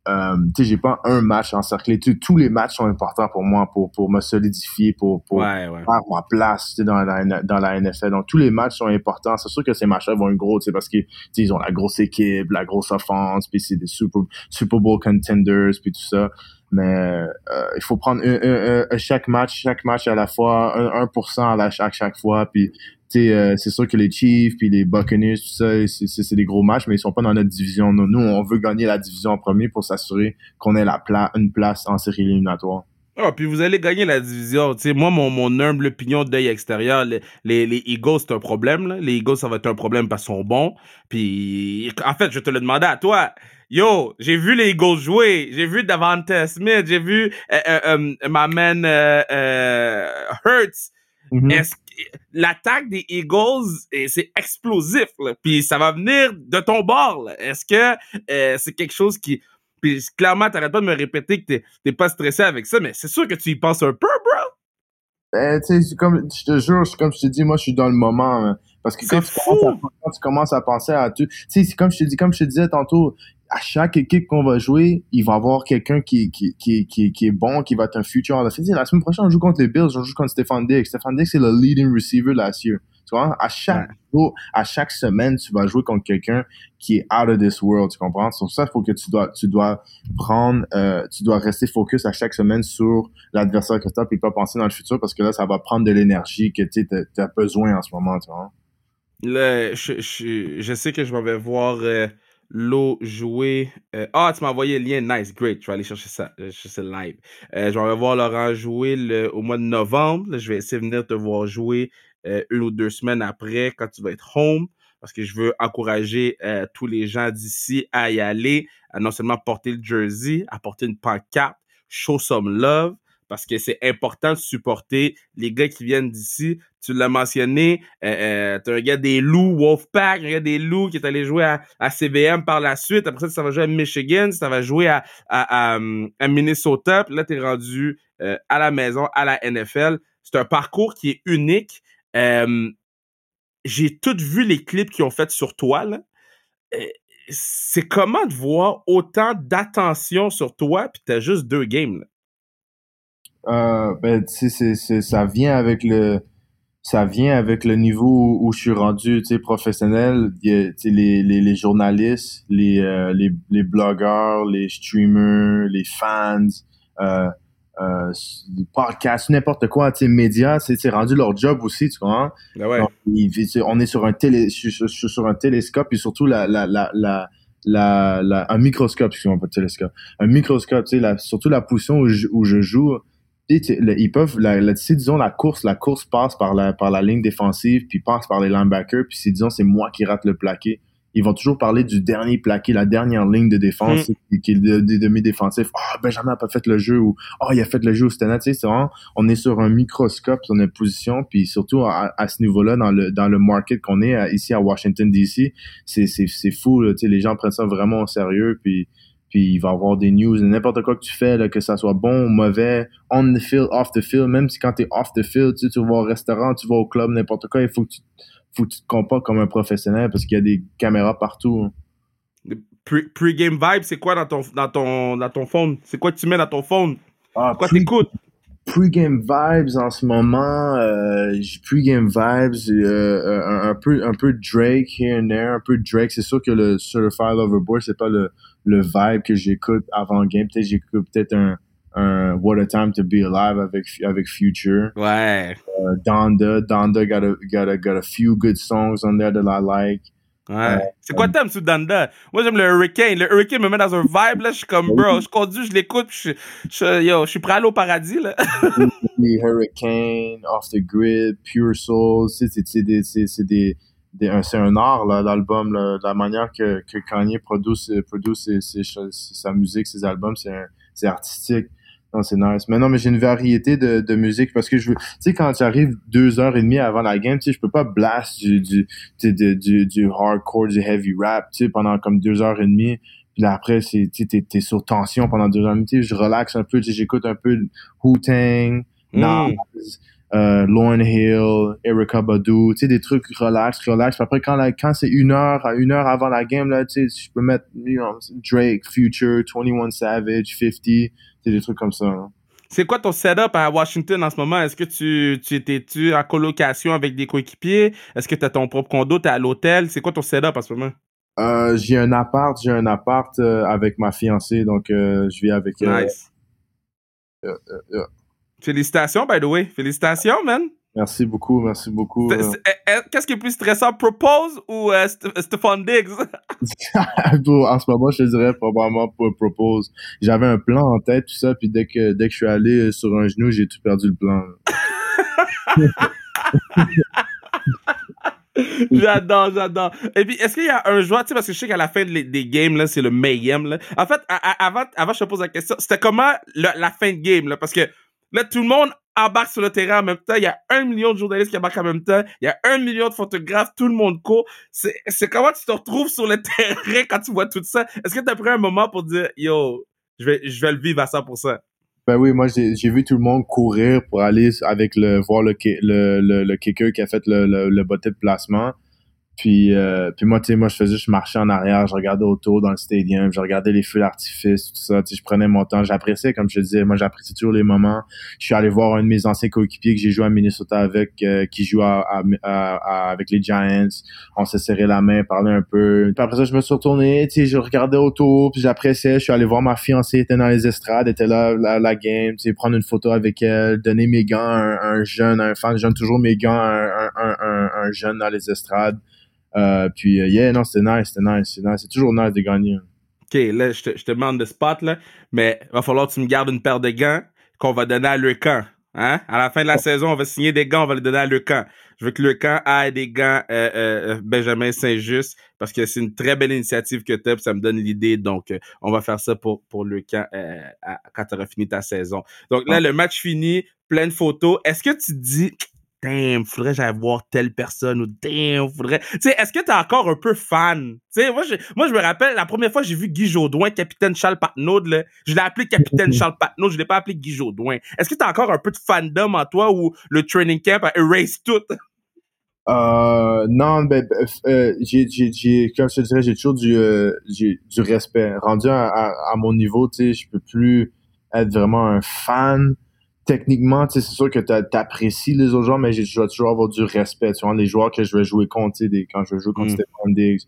euh, tu sais, j'ai pas un match encerclé. Tous les matchs sont importants pour moi, pour, pour me solidifier, pour, pour ouais, ouais. faire ma place dans, la, dans la NFL. Donc, tous les matchs sont importants. C'est sûr que ces matchs-là vont être gros, tu sais, parce que ils ont la grosse équipe, la grosse offense, puis c'est des Super, Super Bowl contenders, puis tout ça mais euh, il faut prendre un, un, chaque match chaque match à la fois 1%, 1 à la, chaque chaque fois puis euh, c'est sûr que les Chiefs puis les Buccaneers tout ça c'est des gros matchs mais ils sont pas dans notre division nous, nous on veut gagner la division en premier pour s'assurer qu'on ait la pla une place en série éliminatoire ah, puis vous allez gagner la division. Tu sais, moi, mon, mon humble opinion d'œil extérieur, les, les, les, Eagles, c'est un problème. Les Eagles, ça va être un problème parce qu'ils sont bons. Puis, en fait, je te le demandais à toi. Yo, j'ai vu les Eagles jouer. J'ai vu Davante Smith. J'ai vu euh, euh, euh, ma man Hurts. Mm -hmm. Est-ce l'attaque des Eagles, c'est explosif. Là. Puis ça va venir de ton bord. Est-ce que c'est quelque chose qui puis clairement, t'arrêtes pas de me répéter que t'es pas stressé avec ça, mais c'est sûr que tu y penses un peu, bro. Ben, tu sais, comme, je te jure, comme je te dis, moi, je suis dans le moment. Hein, parce que quand tu, à, quand tu, commences à, penser à tout, tu sais, comme je te dis, comme je te disais tantôt, à chaque équipe qu'on va jouer, il va y avoir quelqu'un qui, qui, qui, qui, qui est bon, qui va être un futur. La semaine prochaine, on joue contre les Bills, on joue contre Stéphane Diggs. Stéphane Diggs, c'est le leading receiver last year. Tu vois, à chaque ouais. jour, à chaque semaine, tu vas jouer contre quelqu'un qui est out of this world, tu comprends? Sur ça, il faut que tu dois, tu dois prendre, euh, tu dois rester focus à chaque semaine sur l'adversaire que tu as, puis pas penser dans le futur, parce que là, ça va prendre de l'énergie que tu as besoin en ce moment, tu vois? Je, sais que je vais voir euh, l'eau jouer. Euh, ah, tu m'as envoyé le lien, nice, great. Je vais aller chercher ça, chercher ça live. Euh, je vais voir Laurent jouer le, au mois de novembre. Je vais essayer de venir te voir jouer euh, une ou deux semaines après quand tu vas être home parce que je veux encourager euh, tous les gens d'ici à y aller, à non seulement porter le jersey, à porter une pancarte, show some love, parce que c'est important de supporter les gars qui viennent d'ici. Tu l'as mentionné, euh, euh, tu as un gars des loups, Wolfpack, un gars des loups qui est allé jouer à, à CBM par la suite. Après ça, ça va jouer à Michigan, ça va jouer à, à, à, à Minnesota. Puis là, tu es rendu euh, à la maison, à la NFL. C'est un parcours qui est unique. Euh, j'ai tout vu les clips qu'ils ont fait sur toi. Là. C'est comment de voir autant d'attention sur toi, puis t'as juste deux games. Euh, ben, c'est, c'est, ça vient avec le, ça vient avec le niveau où, je suis rendu, tu sais, professionnel. Tu sais, les, les, les journalistes, les, euh, les, les blogueurs, les streamers, les fans, euh, euh, podcasts, n'importe quoi, tu sais, médias, c'est, c'est rendu leur job aussi, tu comprends? Ben ouais. Donc, on est sur un télé, je, sur un télescope et surtout la, la, la, la la, la, un microscope, excusez-moi, pas de télescope, un microscope, tu sais, surtout la position où je, où je joue, ils peuvent, la, disons la course, la course passe par la, par la ligne défensive, puis passe par les linebackers, puis si disons c'est moi qui rate le plaqué, ils vont toujours parler du dernier plaqué, la dernière ligne de défense, mm. qui est le, le demi-défensif. Ah, oh, Benjamin a pas fait le jeu, ou oh, il a fait le jeu au Stena. Tu sais, c'est vraiment, on est sur un microscope sur notre position, puis surtout à, à ce niveau-là, dans le, dans le market qu'on est à, ici à Washington, D.C., c'est, c'est, c'est fou, là, tu sais, les gens prennent ça vraiment au sérieux, puis Puis il va y avoir des news, n'importe quoi que tu fais, là, que ça soit bon ou mauvais, on the field, off the field, même si quand tu es off the field, tu, sais, tu vas au restaurant, tu vas au club, n'importe quoi, il faut que tu, faut que tu te comportes comme un professionnel parce qu'il y a des caméras partout. Pre-game vibe, c'est quoi dans ton, dans, ton, dans ton phone? C'est quoi que tu mets dans ton phone? Ah, quoi t'écoutes? Pre-game vibes en ce moment, euh, pre-game vibes, euh, un, un, peu, un peu Drake here and there, un peu Drake. C'est sûr que le Certified Overboard, c'est pas le, le vibe que j'écoute avant game. Peut-être j'écoute peut-être un, un What a Time to Be Alive avec, avec Future. Ouais. Uh, Donda, Donda got a, got, a, got a few good songs on there that I like. Ouais. c'est quoi t'aimes sous Donda? Moi, j'aime le Hurricane. Le Hurricane me met dans un vibe, là. Je suis comme, bro, je conduis, je l'écoute, je, je, yo, je suis prêt à aller au paradis, là. Hurricane, Off the Grid, Pure Soul, c'est des, c'est des, c'est un art, l'album, la manière que, que Kanye produit, produit sa musique, ses albums, c'est artistique. Non, c'est nice. Mais non, mais j'ai une variété de, de musique parce que je veux, tu sais, quand tu arrives deux heures et demie avant la game, tu sais, je peux pas blast du, du, du, du, hardcore, du heavy rap, tu sais, pendant comme deux heures et demie. Puis là, après, c'est, tu sais, t'es sur tension pendant deux heures et demie. Tu sais, je relaxe un peu, tu sais, j'écoute un peu Wu-Tang, mm. Nas, euh, Lauren Hill, Erica Badu, tu sais, des trucs relax, relax. Puis après, quand, quand c'est une heure, à une heure avant la game, là, tu sais, je peux mettre you know, Drake, Future, 21 Savage, 50, c'est des trucs comme ça. Hein. C'est quoi ton setup à Washington en ce moment? Est-ce que tu, tu étais-tu en colocation avec des coéquipiers? Est-ce que tu as ton propre condo? Tu es à l'hôtel? C'est quoi ton setup en ce moment? Euh, j'ai un appart, j'ai un appart euh, avec ma fiancée, donc euh, je vis avec elle. Nice. Félicitations, by the way. Félicitations, man. Merci beaucoup, merci beaucoup. Eh, eh, qu'est-ce qui est plus stressant, Propose ou euh, Stephon Diggs? en ce moment, je te dirais probablement pour Propose. J'avais un plan en tête, tout ça, puis dès que, dès que je suis allé sur un genou, j'ai tout perdu le plan. j'adore, j'adore. Et puis, est-ce qu'il y a un joueur, tu sais, parce que je sais qu'à la fin des games, là, c'est le mayhem, là. En fait, avant, avant, je te pose la question, c'était comment la fin de game, là? Parce que Là, tout le monde embarque sur le terrain en même temps. Il y a un million de journalistes qui embarquent en même temps. Il y a un million de photographes. Tout le monde court. C'est, comment tu te retrouves sur le terrain quand tu vois tout ça? Est-ce que tu as pris un moment pour dire, yo, je vais, je vais le vivre à 100%? Ben oui, moi j'ai, j'ai vu tout le monde courir pour aller avec le voir le le, le, le kicker qui a fait le, le, le botté de placement. Puis, euh, puis moi, tu sais, moi, je faisais, je marchais en arrière, je regardais autour dans le stadium, je regardais les feux d'artifice, tout ça. Tu sais, je prenais mon temps, j'appréciais, comme je te disais, moi, j'apprécie toujours les moments. Je suis allé voir un de mes anciens coéquipiers que j'ai joué à Minnesota avec, euh, qui joue à, à, avec les Giants. On s'est serré la main, parlait un peu. Puis après ça, je me suis retourné, tu sais, je regardais autour, puis j'appréciais. Je suis allé voir ma fiancée, était dans les estrades, était là, la, la game, tu sais, prendre une photo avec elle, donner mes gants à un, jeune, un fan, je donne toujours mes gants à un, un, un jeune dans les estrades. Euh, puis, euh, yeah, non, c'était nice, c'était nice, c'est nice. C'est toujours nice de gagner. OK, là, je te, je te demande de spot, là, mais il va falloir que tu me gardes une paire de gants qu'on va donner à le camp. Hein? À la fin de la saison, on va signer des gants, on va les donner à le camp. Je veux que le camp ait des gants euh, euh, Benjamin Saint-Just parce que c'est une très belle initiative que tu as, ça me donne l'idée. Donc, on va faire ça pour, pour le camp quand tu auras fini ta saison. Donc là, le match fini, plein de photos. Est-ce que tu te dis, damn, faudrait que j'aille voir telle personne ou damn, faudrait. Tu sais, est-ce que t'es encore un peu fan? Tu sais, moi, je, moi, je me rappelle, la première fois que j'ai vu Guy Jodoin, capitaine Charles Patnaud, là, je l'ai appelé capitaine Charles Patnaud, je l'ai pas appelé Guy Jodoin. Est-ce que t'as encore un peu de fandom en toi ou le training camp a erase tout? Euh, non, ben, ben euh, j'ai, j'ai, j'ai, comme je te dirais, j'ai toujours du, euh, j'ai, du respect. Rendu à, à, à mon niveau, tu sais, je peux plus être vraiment un fan techniquement, c'est sûr que tu apprécies les autres joueurs, mais je dois toujours avoir du respect. Tu vois, les joueurs que je vais jouer contre, des, quand je vais jouer contre mm. Stephon Diggs,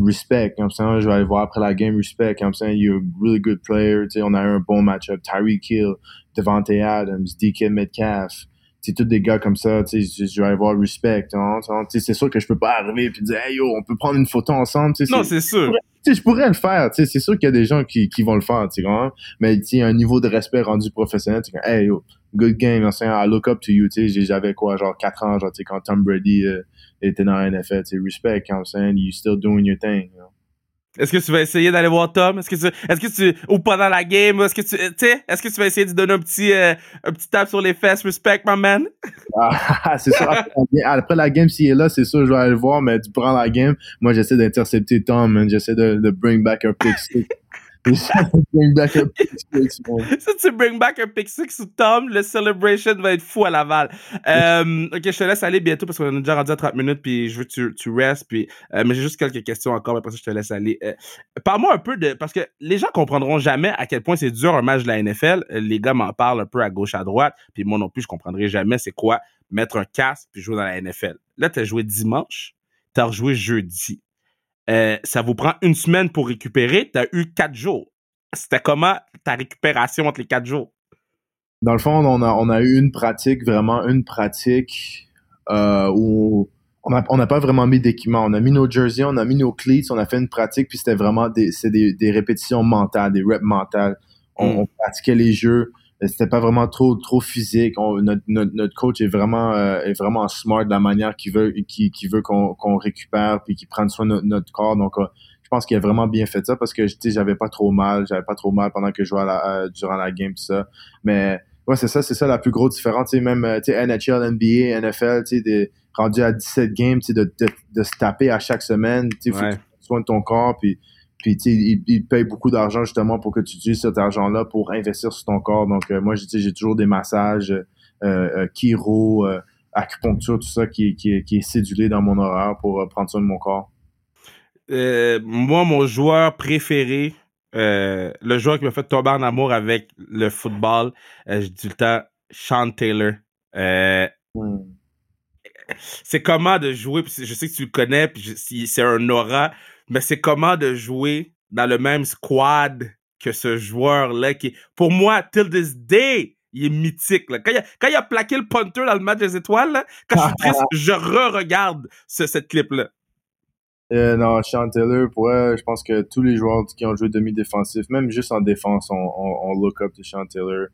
respect. Comme ça, je vais aller voir après la game, respect. Comme ça, you're a really good player. Tu sais, on a eu un bon match-up. Tyreek Hill, Devante Adams, DK Metcalf. C'est tous des gars comme ça, tu sais, je vais aller voir respect. Tu sais, c'est sûr que je peux pas arriver et dire, hey yo, on peut prendre une photo ensemble. non, c'est sûr sais, je pourrais le faire, tu sais, c'est sûr qu'il y a des gens qui, qui vont le faire, tu sais, mais tu un niveau de respect rendu professionnel, tu sais, hey, yo, good game, I look up to you, tu sais, j'avais quoi, genre 4 ans, genre, tu sais, quand Tom Brady euh, était dans la NFL, tu sais, respect, you know you still doing your thing, you know. Est-ce que tu vas essayer d'aller voir Tom? Est-ce que tu, est-ce que tu, ou pendant la game, est-ce que tu, tu sais, est-ce que tu vas essayer de donner un petit, euh, un petit tap sur les fesses, respect, my man? Ah, c'est ça. Après la game, s'il est là, c'est sûr, je vais aller le voir, mais tu prends la game. Moi, j'essaie d'intercepter Tom, man. J'essaie de, de bring back un pick Si tu bring back un pick six ou Tom, le celebration va être fou à Laval. Euh, ok, je te laisse aller bientôt parce qu'on a déjà rendu à 30 minutes puis je veux que tu, tu restes. Puis, euh, mais j'ai juste quelques questions encore, mais après ça, je te laisse aller. Euh, Parle-moi un peu de. Parce que les gens comprendront jamais à quel point c'est dur un match de la NFL. Les gars m'en parlent un peu à gauche, à droite. Puis moi non plus, je comprendrai jamais c'est quoi mettre un casque puis jouer dans la NFL. Là, tu as joué dimanche, tu as rejoué jeudi. Euh, ça vous prend une semaine pour récupérer. Tu as eu quatre jours. C'était comment ta récupération entre les quatre jours? Dans le fond, on a, on a eu une pratique, vraiment une pratique euh, où on n'a pas vraiment mis d'équipement. On a mis nos jerseys, on a mis nos cleats, on a fait une pratique, puis c'était vraiment des, des, des répétitions mentales, des reps mentales. On, Mm. on pratiquait les jeux. Mais C'était pas vraiment trop trop physique. On- notre, notre, notre coach est vraiment euh, est vraiment smart de la manière qu'il veut qu'il qu'il veut qu'on récupère puis qu'il prenne soin de notre, notre corps. Donc euh, je pense qu'il a vraiment bien fait ça parce que j'avais pas trop mal, j'avais pas trop mal pendant que je jouais à la, euh, durant la game tout ça. Mais Ouais, c'est ça, c'est ça la plus grosse différence. Même euh, NHL, NBA, NFL, tu sais, des- rendu à 17 games, tu sais, de, de, de se taper à chaque semaine. Tu sais, faut Ouais. que tu soin de ton corps. Puis, puis tu sais, ils, ils payent beaucoup d'argent justement pour que tu utilises cet argent-là pour investir sur ton corps. Donc, euh, moi, j'ai toujours des massages, euh, euh, chiro, acupuncture, tout ça qui, est- qui, est- qui est cédulé dans mon horaire pour prendre soin de mon corps. Euh, moi, mon joueur préféré, euh, le joueur qui m'a fait tomber en amour avec le football, euh, je dis le temps, Sean Taylor. Euh, c'est comment de jouer, je sais que tu le connais, puis c'est un aura, mais c'est comment de jouer dans le même squad que ce joueur-là qui, pour moi, till this day, il est mythique. Là. Quand, il a, quand il a plaqué le punter dans le match des étoiles, là, quand je suis triste, je re-regarde ce, cette clip-là. Euh, non, Sean Taylor, pour je pense que tous les joueurs qui ont joué demi-défensif, même juste en défense, on, on, on look up to Sean Taylor.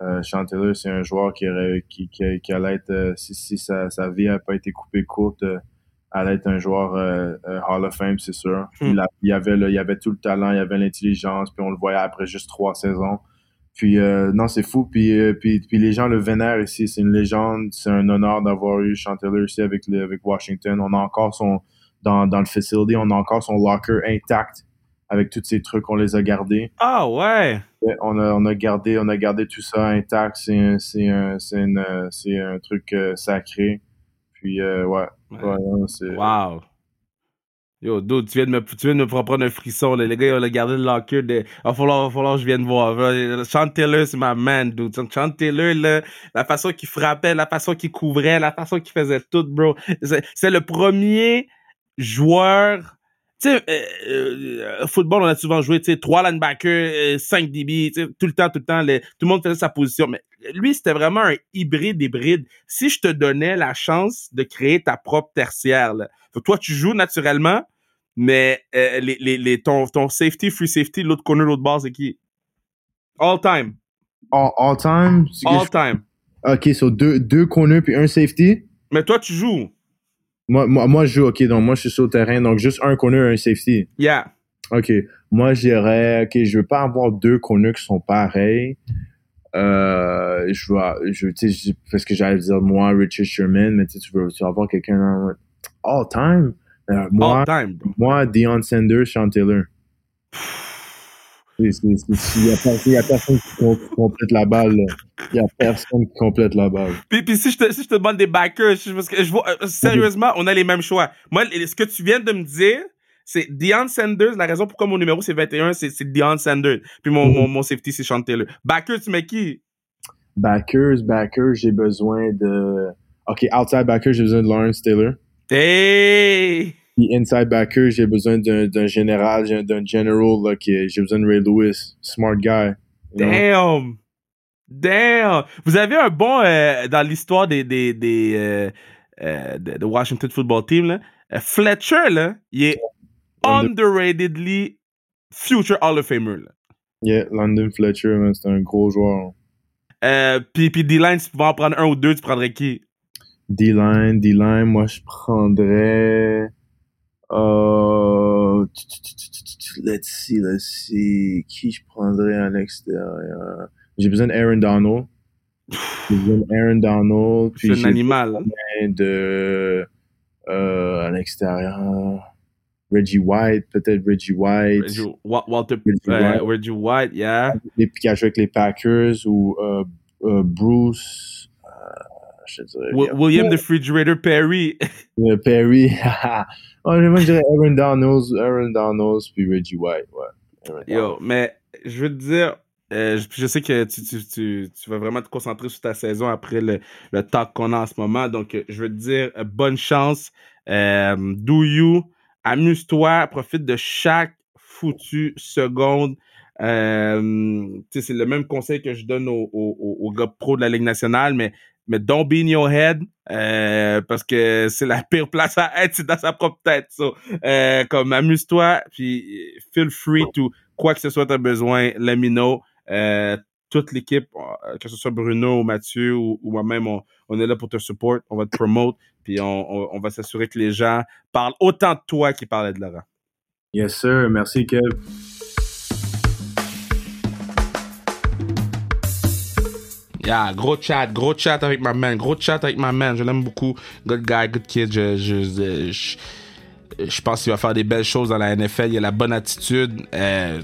Euh, Sean Taylor, c'est un joueur qui, qui, qui, qui allait être, euh, si, si sa, sa vie n'a pas été coupée courte, allait être un joueur euh, euh, Hall of Fame, c'est sûr. Hmm. Il, avait le, il avait tout le talent, il avait l'intelligence, puis on le voyait après juste trois saisons. Puis euh, non, c'est fou. Puis, euh, puis, puis les gens le vénèrent ici. C'est une légende. C'est un honneur d'avoir eu Sean Taylor ici avec, le, avec Washington. On a encore son dans, dans le facility, on a encore son locker intact avec tous ces trucs. On les a gardés. Ah ouais! On a, on a gardé, on a gardé tout ça intact. C'est un, c'est un, euh, c'est un truc sacré. Puis euh, ouais, ouais, c'est. Wow. Yo, dude, tu viens de me, tu viens de me prendre un frisson, là. Les gars, ils ont gardé le locker de, va falloir, va falloir que je vienne voir. Taylor, c'est ma man, dude. Là, la façon qu'il frappait, la façon qu'il couvrait, la façon qu'il faisait tout, bro. C'est le premier joueur, tu sais, euh, euh, football, on a souvent joué, tu sais, trois linebackers, euh, cinq DB, tout le temps, tout le temps, les- tout le monde faisait sa position. Mais lui, c'était vraiment un hybride hybride. Si je te donnais la chance de créer ta propre tertiaire, là, toi, tu joues naturellement, mais euh, les, les, les, ton, ton safety, free safety, l'autre corner, l'autre base, c'est qui? All time. All, all time? All time. Ok, so deux, deux corners puis un safety? Mais toi, tu joues. Moi, moi, moi, je joue, ok, donc moi, je suis sur le terrain, donc juste un corner et un safety. Yeah. Ok, moi, je dirais, ok, je veux pas avoir deux corners qui sont pareils. Euh, je veux, je, tu sais, je- parce que j'allais dire moi, Richard Sherman, mais tu veux, tu avoir quelqu'un all time? Euh, moi, All time, bro. moi, Deion Sanders, Sean Taylor. Il y a, personne qui com- qui complète la balle. Il y a personne qui complète la balle. Puis, puis si, je te, si je te demande des backers, je- parce que je vois, euh, sérieusement, on a les mêmes choix. Moi, ce que tu viens de me dire, c'est Deion Sanders. La raison pourquoi mon numéro c'est 21, c'est, c'est Deion Sanders. Puis mon, mon, mon safety, c'est Sean Taylor. Backers, tu mets qui? Backers, backers, j'ai besoin de. Ok, outside backers, j'ai besoin de Lawrence Taylor. Hey! Puis inside backer, j'ai besoin d'un d'un général, d'un general, là, qui, j'ai besoin de Ray Lewis. Smart guy. know? Damn! Damn! Vous avez un bon euh, dans l'histoire des, des, des euh, euh, de, de Washington Football Team, là. Fletcher, là, il est underratedly future Hall of Famer. Là. Yeah, London Fletcher, c'est un gros joueur. Euh, puis, puis D-Line, si tu pouvais en prendre un ou deux, tu prendrais qui? D-line, D-line, moi, je prendrais. Euh, let's see, let's see. Qui je prendrais à l'extérieur? J'ai besoin d'Aaron Donald. J'ai besoin d'Aaron Donald. C'est un animal. de. Euh, à l'extérieur. Reggie White, peut-être Reggie White. Reggie, Walter, Reggie, White. Reggie White, yeah. Et puis qui a joué avec les Packers ou euh, euh, Bruce. Euh, je dirais, William the Refrigerator Perry. Perry. oh, moi, je dirais Aaron Donalds, Aaron Donalds, puis Reggie White. Ouais. Yo, mais je veux te dire, euh, je, sais que tu, tu, tu, tu, vas vraiment te concentrer sur ta saison après le, le talk qu'on a en ce moment. Donc, je veux te dire, bonne chance. Euh, do you amuse-toi, profite de chaque foutue seconde. Euh, c'est le même conseil que je donne aux, aux, aux, gars pro de la Ligue nationale, mais, mais don't be in your head, euh, parce que c'est la pire place à être, c'est dans sa propre tête. euh, comme amuse-toi, puis feel free to, quoi que ce soit tu besoin, let me know. Euh, toute l'équipe, euh, que ce soit Bruno ou Mathieu ou, moi-même, on, on, est là pour te support, on va te promote, puis on, on, va s'assurer que les gens parlent autant de toi qu'ils parlaient de Laurent. Yes, sir. Merci, Kev. Yeah, gros chat, gros chat avec ma man, gros chat avec ma man. Je l'aime beaucoup. Good guy, good kid. Je, je, je, je pense qu'il va faire des belles choses dans la NFL. Il a la bonne attitude. Euh,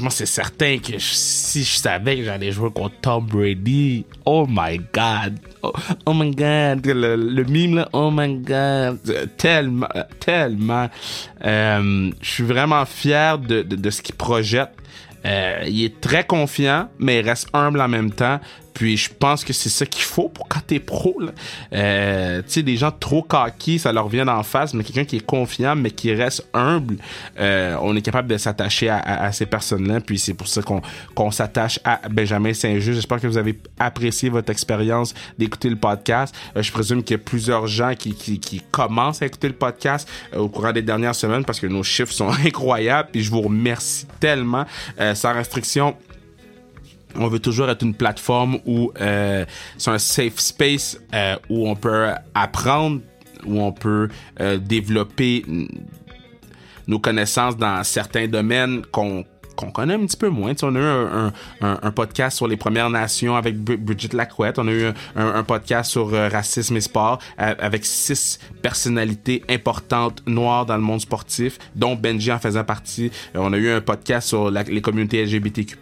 moi, c'est certain que si je savais que j'allais jouer contre Tom Brady, oh my god, oh, oh my god, le, le, mime là, oh my god, tellement, tellement. Euh, je suis vraiment fier de, de, de ce qu'il projette. Euh, il est très confiant, mais il reste humble en même temps. Puis je pense que c'est ça qu'il faut pour quand t'es pro. Euh, tu sais, des gens trop coqués, ça leur vient en face, mais quelqu'un qui est confiant, mais qui reste humble, euh, on est capable de s'attacher à, à, ces personnes-là. Puis c'est pour ça qu'on qu'on s'attache à Benjamin Saint-Just. J'espère que vous avez apprécié votre expérience d'écouter le podcast. Euh, je présume qu'il y a plusieurs gens qui, qui, qui commencent à écouter le podcast euh, au courant des dernières semaines parce que nos chiffres sont incroyables. Puis je vous remercie tellement. Euh, sans restriction, on veut toujours être une plateforme où euh, c'est un safe space euh, où on peut apprendre, où on peut euh, développer nos connaissances dans certains domaines qu'on qu'on connaît un petit peu moins. on a eu un, un, podcast sur les Premières Nations avec Brigitte Lacouette. On a eu un, podcast sur euh, racisme et sport euh, avec six personnalités importantes noires dans le monde sportif, dont Benji en faisait partie. Euh, on a eu un podcast sur les communautés LGBTQ+.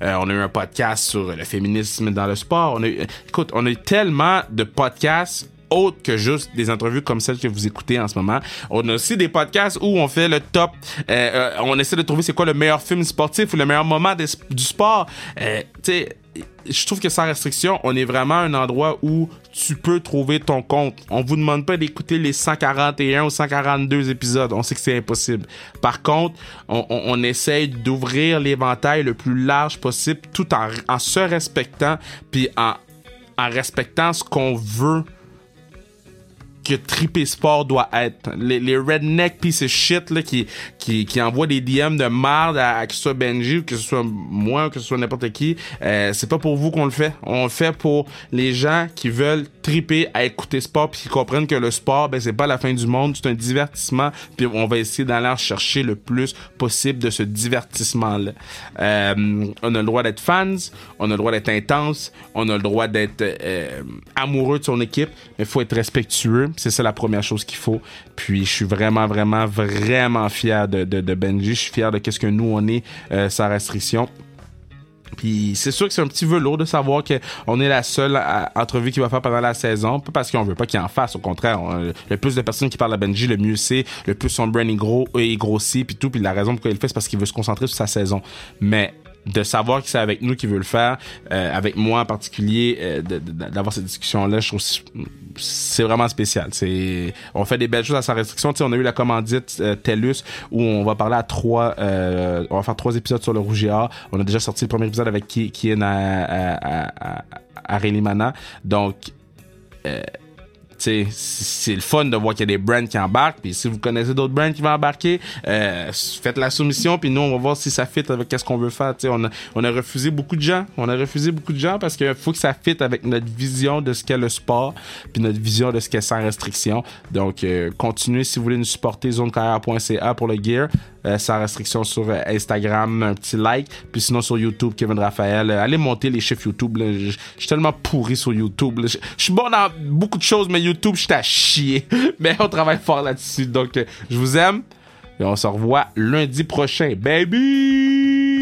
on a eu un podcast sur le féminisme dans le sport. Écoute, on a eu tellement de podcasts autre que juste des entrevues comme celle que vous écoutez en ce moment. On a aussi des podcasts où on fait le top. Euh, euh, on essaie de trouver c'est quoi le meilleur film sportif ou le meilleur moment du sport. Euh, tu sais, je trouve que sans restriction, on est vraiment un endroit où tu peux trouver ton compte. On vous demande pas d'écouter les 141 ou 142 épisodes. On sait que c'est impossible. Par contre, on, essaye d'ouvrir l'éventail le plus large possible tout en, se respectant puis en respectant ce qu'on veut que triper sport doit être. Les, les redneck pieces of shit là, qui, qui, qui envoient des DM de merde à, que ce soit Benji ou que ce soit moi ou que ce soit n'importe qui, euh, c'est pas pour vous qu'on le fait. On le fait pour les gens qui veulent à écouter sport puis qui comprennent que le sport, ben c'est pas la fin du monde, c'est un divertissement puis on va essayer d'aller chercher le plus possible de ce divertissement-là. Euh, on a le droit d'être fans, on a le droit d'être intense, on a le droit d'être euh, amoureux de son équipe, mais faut être respectueux c'est ça la première chose qu'il faut. Puis je suis vraiment, vraiment, vraiment fier de, de, Benji. Je suis fier de qu'est-ce que nous, on est euh, restriction. Puis c'est sûr que c'est un petit velours de savoir qu'on est la seule euh, entrevue qu'il va faire pendant la saison. Pas parce qu'on veut pas qu'il en fasse, au contraire. le plus de personnes qui parlent à Benji, le mieux c'est. Le plus son brand est gros et grossit, puis tout. Puis la raison pourquoi il le fait, c'est parce qu'il veut se concentrer sur sa saison. Mais de savoir que c'est avec nous qu'il veut le faire, euh, avec moi en particulier, euh, d'avoir cette discussion-là, je trouve c'est vraiment spécial. C'est, on fait des belles choses à sa restriction. Tu sais, on a eu la commandite euh, TELUS où on va parler à trois, euh, on va faire trois épisodes sur le Rouge On a déjà sorti le premier épisode avec qui, qui est à, à, à, à, Donc, euh, c'est le fun de voir qu'il y a des brands qui embarquent. Puis si vous connaissez d'autres brands qui vont embarquer, euh, faites la soumission. Puis nous, on va voir si ça fit avec ce qu'on veut faire. on a, on a refusé beaucoup de gens. On a refusé beaucoup de gens parce qu'il faut que ça fit avec notre vision de ce qu'est le sport, puis notre vision de ce qu'est sans restriction. Donc, euh, continuez si vous voulez nous supporter zonecarrière.ca pour le gear. Euh, sans restriction sur euh, Instagram, un petit like. Puis sinon sur YouTube, Kevin Raphaël. allez monter les chiffres YouTube. Je suis tellement pourri sur YouTube. Je suis bon dans beaucoup de choses, mais YouTube, je suis à chier. Mais on travaille fort là-dessus. Donc, je vous aime. Et on se revoit lundi prochain. Baby!